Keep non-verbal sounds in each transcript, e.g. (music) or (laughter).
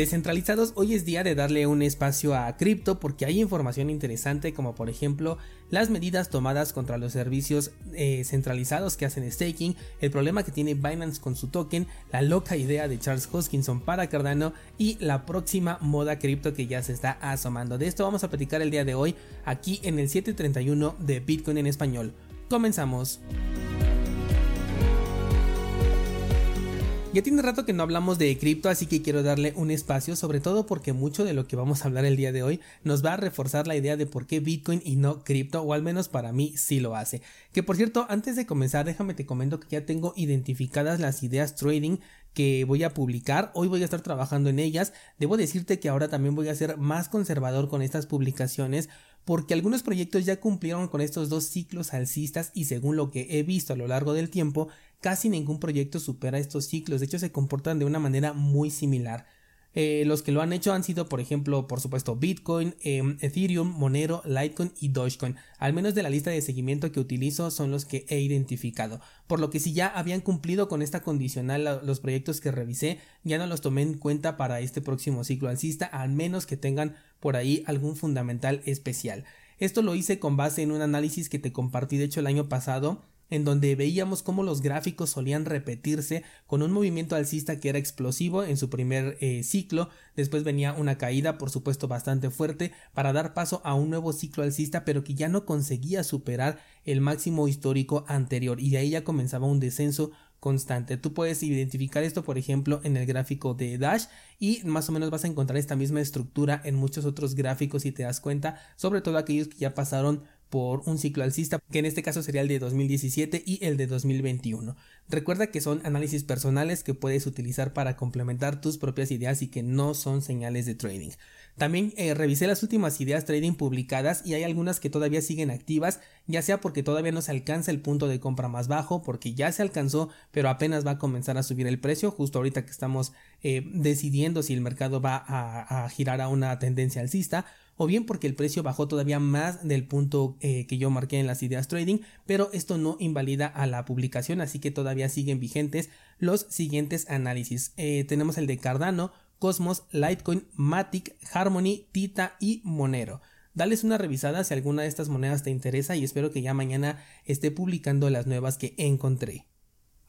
Descentralizados, hoy es día de darle un espacio a cripto porque hay información interesante como por ejemplo las medidas tomadas contra los servicios eh, centralizados que hacen staking, el problema que tiene Binance con su token, la loca idea de Charles Hoskinson para Cardano y la próxima moda cripto que ya se está asomando. De esto vamos a platicar el día de hoy aquí en el 731 de Bitcoin en español. Comenzamos. Ya tiene rato que no hablamos de cripto, así que quiero darle un espacio, sobre todo porque mucho de lo que vamos a hablar el día de hoy nos va a reforzar la idea de por qué Bitcoin y no cripto, o al menos para mí sí lo hace. Que por cierto, antes de comenzar, déjame te comento que ya tengo identificadas las ideas trading que voy a publicar. Hoy voy a estar trabajando en ellas. Debo decirte que ahora también voy a ser más conservador con estas publicaciones porque algunos proyectos ya cumplieron con estos dos ciclos alcistas y según lo que he visto a lo largo del tiempo, casi ningún proyecto supera estos ciclos, de hecho se comportan de una manera muy similar. Eh, los que lo han hecho han sido, por ejemplo, por supuesto, Bitcoin, em, Ethereum, Monero, Litecoin y Dogecoin. Al menos de la lista de seguimiento que utilizo son los que he identificado. Por lo que si ya habían cumplido con esta condicional los proyectos que revisé, ya no los tomé en cuenta para este próximo ciclo alcista, al menos que tengan por ahí algún fundamental especial. Esto lo hice con base en un análisis que te compartí de hecho el año pasado en donde veíamos cómo los gráficos solían repetirse con un movimiento alcista que era explosivo en su primer eh, ciclo, después venía una caída por supuesto bastante fuerte para dar paso a un nuevo ciclo alcista pero que ya no conseguía superar el máximo histórico anterior y de ahí ya comenzaba un descenso constante. Tú puedes identificar esto, por ejemplo, en el gráfico de Dash y más o menos vas a encontrar esta misma estructura en muchos otros gráficos si te das cuenta, sobre todo aquellos que ya pasaron por un ciclo alcista, que en este caso sería el de 2017 y el de 2021. Recuerda que son análisis personales que puedes utilizar para complementar tus propias ideas y que no son señales de trading. También eh, revisé las últimas ideas trading publicadas y hay algunas que todavía siguen activas, ya sea porque todavía no se alcanza el punto de compra más bajo, porque ya se alcanzó, pero apenas va a comenzar a subir el precio, justo ahorita que estamos eh, decidiendo si el mercado va a girar a una tendencia alcista, o bien porque el precio bajó todavía más del punto eh, que yo marqué en las ideas trading, pero esto no invalida a la publicación, así que todavía siguen vigentes los siguientes análisis. Eh, tenemos el de Cardano, Cosmos, Litecoin, Matic, Harmony, Tita y Monero. Dales una revisada si alguna de estas monedas te interesa y espero que ya mañana esté publicando las nuevas que encontré.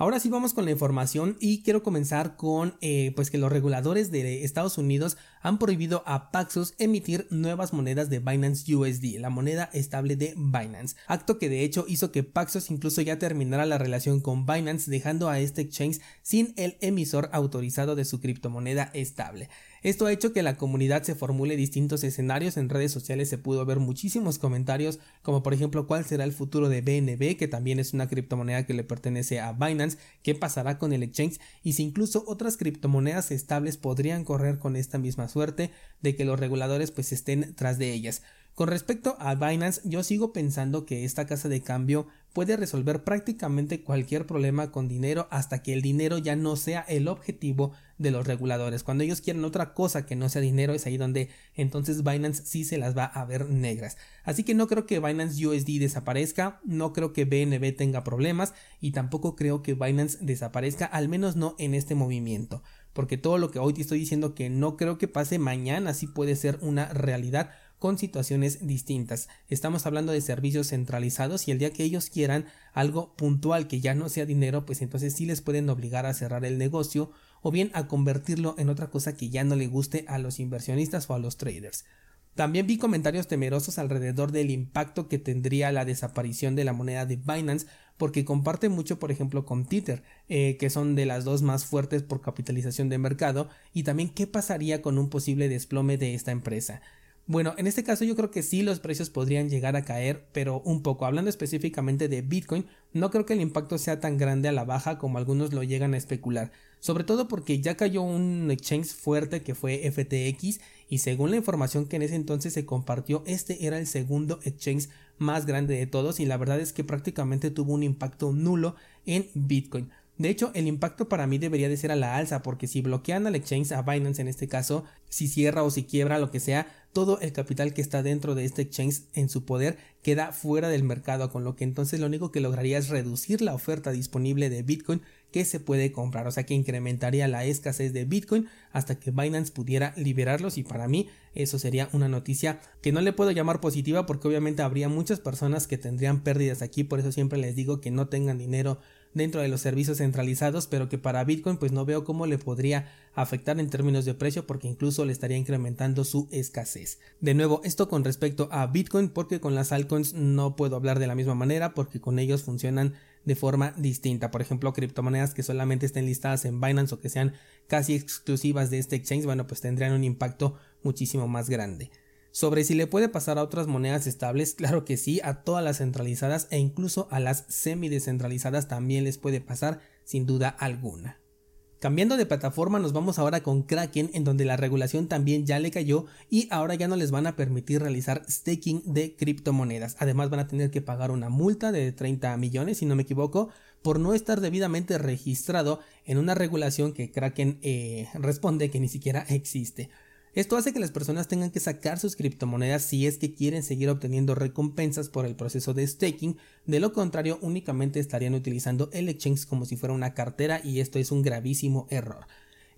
Ahora sí vamos con la información y quiero comenzar con eh, pues que los reguladores de Estados Unidos han prohibido a Paxos emitir nuevas monedas de Binance USD, la moneda estable de Binance, acto que de hecho hizo que Paxos incluso ya terminara la relación con Binance dejando a este exchange sin el emisor autorizado de su criptomoneda estable. Esto ha hecho que la comunidad se formule distintos escenarios. En redes sociales se pudo ver muchísimos comentarios, como por ejemplo cuál será el futuro de BNB, que también es una criptomoneda que le pertenece a Binance, qué pasará con el exchange y si incluso otras criptomonedas estables podrían correr con esta misma suerte de que los reguladores pues estén tras de ellas. Con respecto a Binance, yo sigo pensando que esta casa de cambio puede resolver prácticamente cualquier problema con dinero hasta que el dinero ya no sea el objetivo de los reguladores. Cuando ellos quieren otra cosa que no sea dinero es ahí donde entonces Binance sí se las va a ver negras. Así que no creo que Binance USD desaparezca, no creo que BNB tenga problemas y tampoco creo que Binance desaparezca, al menos no en este movimiento. Porque todo lo que hoy te estoy diciendo que no creo que pase mañana sí puede ser una realidad con situaciones distintas. Estamos hablando de servicios centralizados y el día que ellos quieran algo puntual que ya no sea dinero, pues entonces sí les pueden obligar a cerrar el negocio o bien a convertirlo en otra cosa que ya no le guste a los inversionistas o a los traders. También vi comentarios temerosos alrededor del impacto que tendría la desaparición de la moneda de Binance porque comparte mucho por ejemplo con Tether eh, que son de las dos más fuertes por capitalización de mercado y también qué pasaría con un posible desplome de esta empresa. Bueno, en este caso yo creo que sí los precios podrían llegar a caer, pero un poco. Hablando específicamente de Bitcoin, no creo que el impacto sea tan grande a la baja como algunos lo llegan a especular. Sobre todo porque ya cayó un exchange fuerte que fue FTX y según la información que en ese entonces se compartió, este era el segundo exchange más grande de todos y la verdad es que prácticamente tuvo un impacto nulo en Bitcoin. De hecho, el impacto para mí debería de ser a la alza, porque si bloquean al exchange, a Binance en este caso, si cierra o si quiebra, lo que sea, todo el capital que está dentro de este exchange en su poder queda fuera del mercado, con lo que entonces lo único que lograría es reducir la oferta disponible de Bitcoin que se puede comprar, o sea que incrementaría la escasez de Bitcoin hasta que Binance pudiera liberarlos y para mí eso sería una noticia que no le puedo llamar positiva porque obviamente habría muchas personas que tendrían pérdidas aquí, por eso siempre les digo que no tengan dinero dentro de los servicios centralizados, pero que para Bitcoin pues no veo cómo le podría afectar en términos de precio porque incluso le estaría incrementando su escasez. De nuevo, esto con respecto a Bitcoin porque con las altcoins no puedo hablar de la misma manera porque con ellos funcionan de forma distinta. Por ejemplo, criptomonedas que solamente estén listadas en Binance o que sean casi exclusivas de este exchange, bueno, pues tendrían un impacto muchísimo más grande. Sobre si le puede pasar a otras monedas estables, claro que sí, a todas las centralizadas e incluso a las semi descentralizadas también les puede pasar sin duda alguna. Cambiando de plataforma nos vamos ahora con Kraken en donde la regulación también ya le cayó y ahora ya no les van a permitir realizar staking de criptomonedas. Además van a tener que pagar una multa de 30 millones si no me equivoco por no estar debidamente registrado en una regulación que Kraken eh, responde que ni siquiera existe. Esto hace que las personas tengan que sacar sus criptomonedas si es que quieren seguir obteniendo recompensas por el proceso de staking, de lo contrario únicamente estarían utilizando el exchange como si fuera una cartera y esto es un gravísimo error.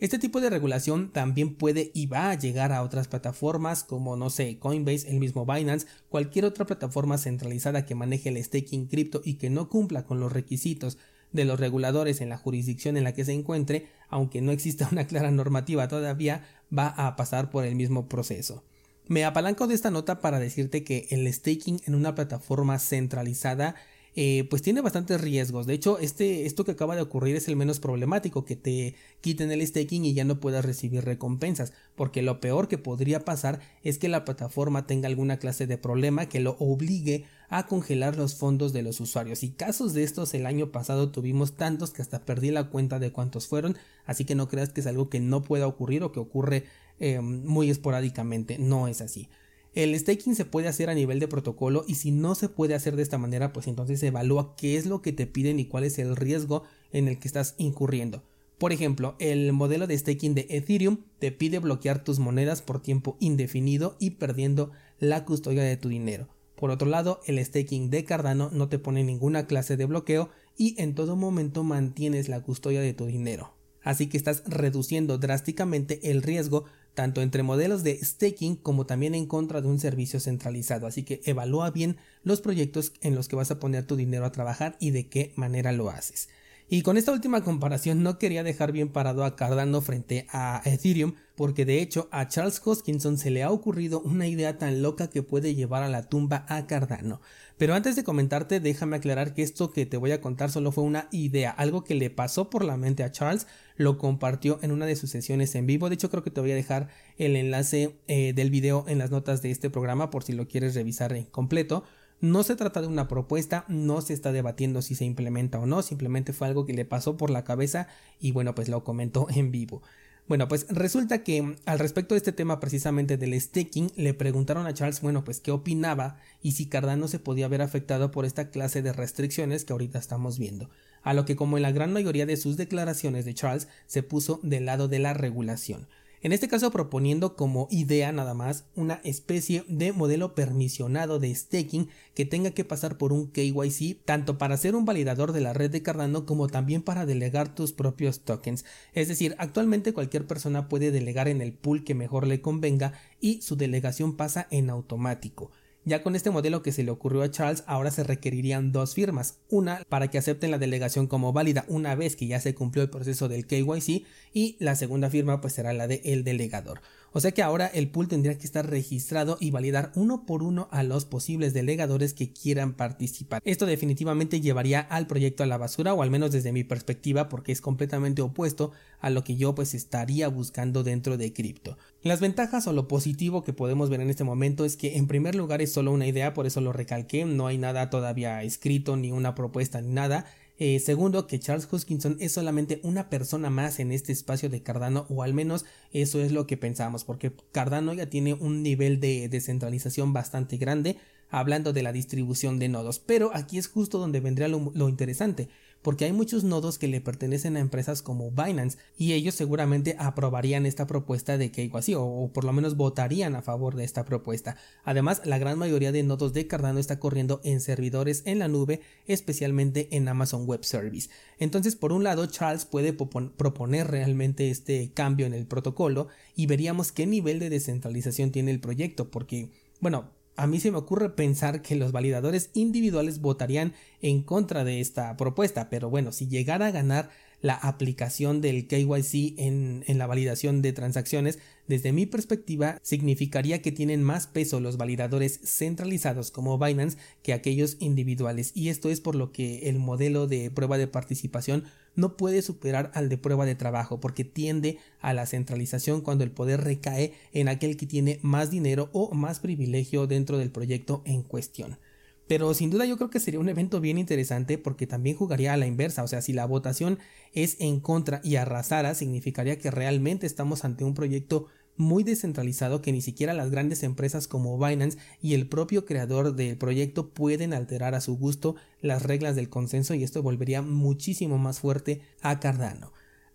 Este tipo de regulación también puede y va a llegar a otras plataformas como no sé, Coinbase, el mismo Binance, cualquier otra plataforma centralizada que maneje el staking cripto y que no cumpla con los requisitos de los reguladores en la jurisdicción en la que se encuentre, aunque no exista una clara normativa todavía, va a pasar por el mismo proceso. Me apalanco de esta nota para decirte que el staking en una plataforma centralizada eh, pues tiene bastantes riesgos. De hecho, este, esto que acaba de ocurrir es el menos problemático, que te quiten el staking y ya no puedas recibir recompensas, porque lo peor que podría pasar es que la plataforma tenga alguna clase de problema que lo obligue a congelar los fondos de los usuarios. Y casos de estos el año pasado tuvimos tantos que hasta perdí la cuenta de cuántos fueron, así que no creas que es algo que no pueda ocurrir o que ocurre eh, muy esporádicamente, no es así. El staking se puede hacer a nivel de protocolo y si no se puede hacer de esta manera, pues entonces evalúa qué es lo que te piden y cuál es el riesgo en el que estás incurriendo. Por ejemplo, el modelo de staking de Ethereum te pide bloquear tus monedas por tiempo indefinido y perdiendo la custodia de tu dinero. Por otro lado, el staking de Cardano no te pone ninguna clase de bloqueo y en todo momento mantienes la custodia de tu dinero. Así que estás reduciendo drásticamente el riesgo tanto entre modelos de staking como también en contra de un servicio centralizado. Así que evalúa bien los proyectos en los que vas a poner tu dinero a trabajar y de qué manera lo haces. Y con esta última comparación no quería dejar bien parado a Cardano frente a Ethereum, porque de hecho a Charles Hoskinson se le ha ocurrido una idea tan loca que puede llevar a la tumba a Cardano. Pero antes de comentarte, déjame aclarar que esto que te voy a contar solo fue una idea, algo que le pasó por la mente a Charles, lo compartió en una de sus sesiones en vivo. De hecho, creo que te voy a dejar el enlace eh, del video en las notas de este programa por si lo quieres revisar en completo. No se trata de una propuesta, no se está debatiendo si se implementa o no, simplemente fue algo que le pasó por la cabeza y bueno, pues lo comentó en vivo. Bueno, pues resulta que al respecto de este tema precisamente del staking, le preguntaron a Charles, bueno, pues qué opinaba y si Cardano se podía ver afectado por esta clase de restricciones que ahorita estamos viendo. A lo que como en la gran mayoría de sus declaraciones de Charles se puso del lado de la regulación en este caso proponiendo como idea nada más una especie de modelo permisionado de staking que tenga que pasar por un KYC tanto para ser un validador de la red de Cardano como también para delegar tus propios tokens. Es decir, actualmente cualquier persona puede delegar en el pool que mejor le convenga y su delegación pasa en automático. Ya con este modelo que se le ocurrió a Charles, ahora se requerirían dos firmas, una para que acepten la delegación como válida una vez que ya se cumplió el proceso del KYC y la segunda firma pues será la de el delegador. O sea que ahora el pool tendría que estar registrado y validar uno por uno a los posibles delegadores que quieran participar. Esto definitivamente llevaría al proyecto a la basura o al menos desde mi perspectiva porque es completamente opuesto a lo que yo pues estaría buscando dentro de cripto. Las ventajas o lo positivo que podemos ver en este momento es que en primer lugar es solo una idea, por eso lo recalqué, no hay nada todavía escrito ni una propuesta ni nada eh, segundo, que Charles Hoskinson es solamente una persona más en este espacio de Cardano, o al menos eso es lo que pensamos, porque Cardano ya tiene un nivel de descentralización bastante grande, hablando de la distribución de nodos. Pero aquí es justo donde vendría lo, interesante, porque hay muchos nodos que le pertenecen a empresas como Binance y ellos seguramente aprobarían esta propuesta de KYC o, o por lo menos votarían a favor de esta propuesta. Además, la gran mayoría de nodos de Cardano está corriendo en servidores en la nube, especialmente en Amazon Web Service. Entonces, por un lado, Charles puede proponer realmente este cambio en el protocolo y veríamos qué nivel de descentralización tiene el proyecto, porque, bueno, a mí se me ocurre pensar que los validadores individuales votarían en contra de esta propuesta, pero bueno, si llegara a ganar la aplicación del KYC en, la validación de transacciones, desde mi perspectiva, significaría que tienen más peso los validadores centralizados como Binance que aquellos individuales. Y esto es por lo que el modelo de prueba de participación no puede superar al de prueba de trabajo, porque tiende a la centralización cuando el poder recae en aquel que tiene más dinero o más privilegio dentro del proyecto en cuestión. Pero sin duda yo creo que sería un evento bien interesante porque también jugaría a la inversa, o sea, si la votación es en contra y arrasara, significaría que realmente estamos ante un proyecto muy descentralizado que ni siquiera las grandes empresas como Binance y el propio creador del proyecto pueden alterar a su gusto las reglas del consenso y esto volvería muchísimo más fuerte a Cardano.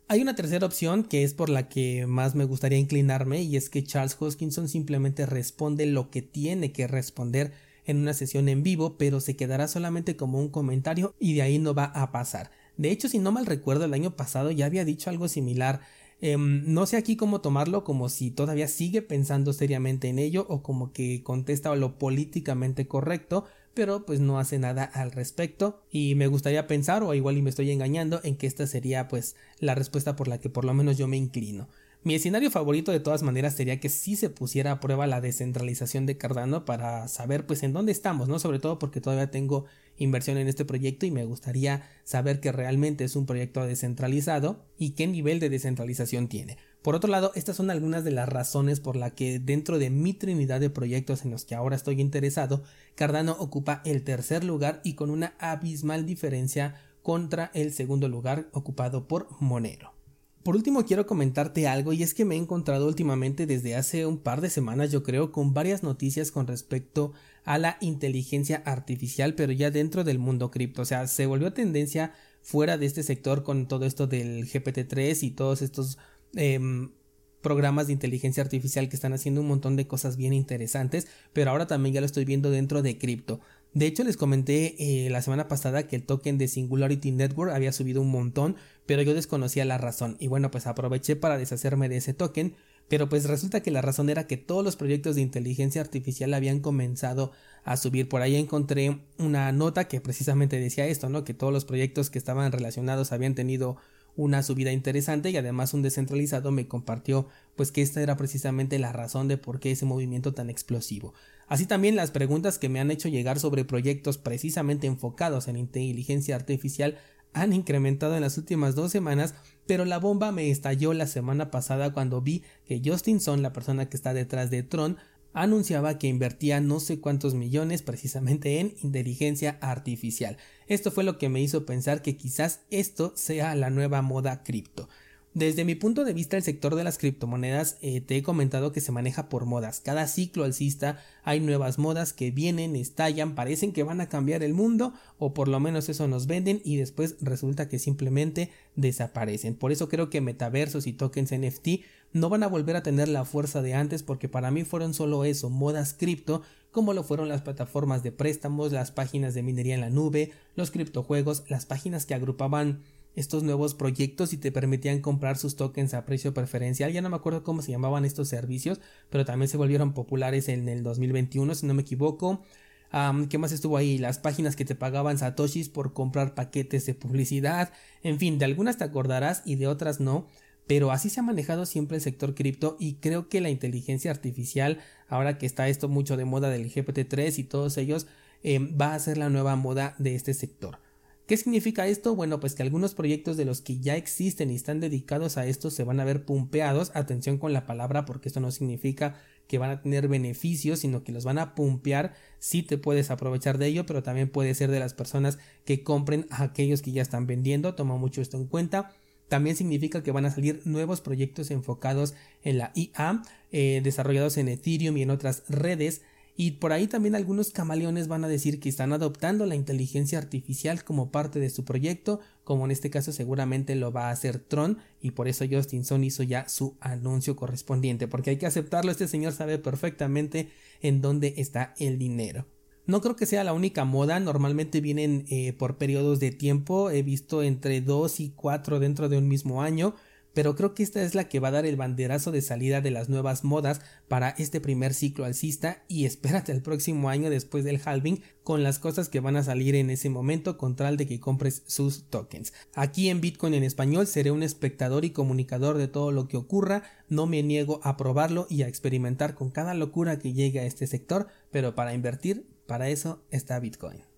Hay una tercera opción que es por la que más me gustaría inclinarme y es que Charles Hoskinson simplemente responde lo que tiene que responder en una sesión en vivo, pero se quedará solamente como un comentario y de ahí no va a pasar. De hecho, si no mal recuerdo, el año pasado ya había dicho algo similar. Em, no sé aquí cómo tomarlo, como si todavía sigue pensando seriamente en ello o como que contesta lo políticamente correcto, pero pues no hace nada al respecto y me gustaría pensar o igual y me estoy engañando en que esta sería pues la respuesta por la que por lo menos yo me inclino. Mi escenario favorito de todas maneras sería que sí se pusiera a prueba la descentralización de Cardano para saber pues en dónde estamos, ¿no? Sobre todo porque todavía tengo inversión en este proyecto y me gustaría saber que realmente es un proyecto descentralizado y qué nivel de descentralización tiene. Por otro lado, estas son algunas de las razones por las que dentro de mi trinidad de proyectos en los que ahora estoy interesado, Cardano ocupa el tercer lugar y con una abismal diferencia contra el segundo lugar ocupado por Monero. Por último quiero comentarte algo y es que me he encontrado últimamente desde hace un par de semanas yo creo con varias noticias con respecto a la inteligencia artificial pero ya dentro del mundo cripto. O sea se volvió tendencia fuera de este sector con todo esto del GPT-3 y todos estos em, programas de inteligencia artificial que están haciendo un montón de cosas bien interesantes pero ahora también ya lo estoy viendo dentro de cripto de hecho, les comenté eh, la semana pasada que el token de Singularity Network había subido un montón, pero yo desconocía la razón. Y bueno, pues aproveché para deshacerme de ese token, pero pues resulta que la razón era que todos los proyectos de inteligencia artificial habían comenzado a subir. Por ahí encontré una nota que precisamente decía esto, ¿no? Que todos los proyectos que estaban relacionados habían tenido una subida interesante y además un descentralizado me compartió pues que esta era precisamente la razón de por qué ese movimiento tan explosivo. Así también las preguntas que me han hecho llegar sobre proyectos precisamente enfocados en inteligencia artificial han incrementado en las últimas dos semanas, pero la bomba me estalló la semana pasada cuando vi que Justin Son, la persona que está detrás de Tron, anunciaba que invertía no sé cuántos millones precisamente en inteligencia artificial. Esto fue lo que me hizo pensar que quizás esto sea la nueva moda cripto. Desde mi punto de vista, el sector de las criptomonedas eh, te he comentado que se maneja por modas. Cada ciclo alcista hay nuevas modas que vienen, estallan, parecen que van a cambiar el mundo o por lo menos eso nos venden y después resulta que simplemente desaparecen. Por eso creo que metaversos y tokens NFT no van a volver a tener la fuerza de antes porque para mí fueron solo eso, modas cripto como lo fueron las plataformas de préstamos, las páginas de minería en la nube, los criptojuegos, las páginas que agrupaban estos nuevos proyectos y te permitían comprar sus tokens a precio preferencial. Ya no me acuerdo cómo se llamaban estos servicios, pero también se volvieron populares en el 2021, si no me equivoco. ¿Qué más estuvo ahí? Las páginas que te pagaban satoshis por comprar paquetes de publicidad. En fin, de algunas te acordarás y de otras no. Pero así se ha manejado siempre el sector cripto y creo que la inteligencia artificial, ahora que está esto mucho de moda del GPT-3 y todos ellos, eh, va a ser la nueva moda de este sector. ¿Qué significa esto? Bueno, pues que algunos proyectos de los que ya existen y están dedicados a esto se van a ver pumpeados. Atención con la palabra porque esto no significa que van a tener beneficios, sino que los van a pumpear. Sí te puedes aprovechar de ello, pero también puede ser de las personas que compren a aquellos que ya están vendiendo. Toma mucho esto en cuenta. También significa que van a salir nuevos proyectos enfocados en la IA, eh, desarrollados en Ethereum y en otras redes Y por ahí también algunos camaleones van a decir que están adoptando la inteligencia artificial como parte de su proyecto, como en este caso seguramente lo va a hacer Tron, y por eso Justin Sun hizo ya su anuncio correspondiente, porque hay que aceptarlo, este señor sabe perfectamente en dónde está el dinero. No creo que sea la única moda, normalmente vienen eh, por periodos de tiempo, he visto entre 2 y 4 dentro de un mismo año, pero creo que esta es la que va a dar el banderazo de salida de las nuevas modas para este primer ciclo alcista y (laughs) espérate el próximo año después del halving con las cosas que van a salir en ese momento con tal de que compres sus tokens. Aquí en Bitcoin en español seré un espectador y comunicador de todo lo que ocurra, no me niego a probarlo y a experimentar con cada locura que llegue a este sector, pero para invertir para eso está Bitcoin.